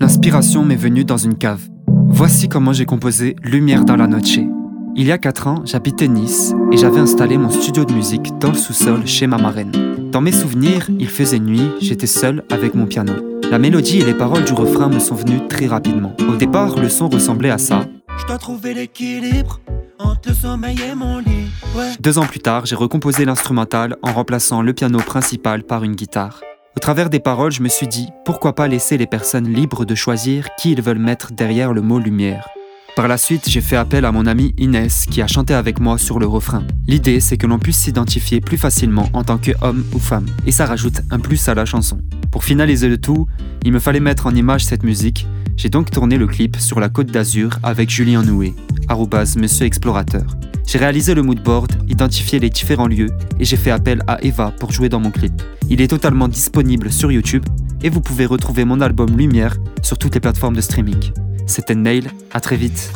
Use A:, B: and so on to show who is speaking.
A: L'inspiration m'est venue dans une cave. Voici comment j'ai composé Lumière dans la Noche. Il y a 4 ans, j'habitais Nice et j'avais installé mon studio de musique dans le sous-sol chez ma marraine. Dans mes souvenirs, il faisait nuit, j'étais seul avec mon piano. La mélodie et les paroles du refrain me sont venues très rapidement. Au départ, le son ressemblait à ça.
B: Je dois trouver l'équilibre entre le sommeil et mon lit. Ouais.
A: Deux ans plus tard, j'ai recomposé l'instrumental en remplaçant le piano principal par une guitare. Au travers des paroles, je me suis dit, pourquoi pas laisser les personnes libres de choisir qui ils veulent mettre derrière le mot lumière. Par la suite, j'ai fait appel à mon amie Inès qui a chanté avec moi sur le refrain. L'idée, c'est que l'on puisse s'identifier plus facilement en tant qu'homme ou femme, et ça rajoute un plus à la chanson. Pour finaliser le tout, il me fallait mettre en image cette musique, j'ai donc tourné le clip sur la côte d'Azur avec Julien Noué, arrobase Monsieur Explorateur. J'ai réalisé le moodboard, identifié les différents lieux et j'ai fait appel à Eva pour jouer dans mon clip. Il est totalement disponible sur YouTube et vous pouvez retrouver mon album Lumière sur toutes les plateformes de streaming. C'était Nail, à très vite.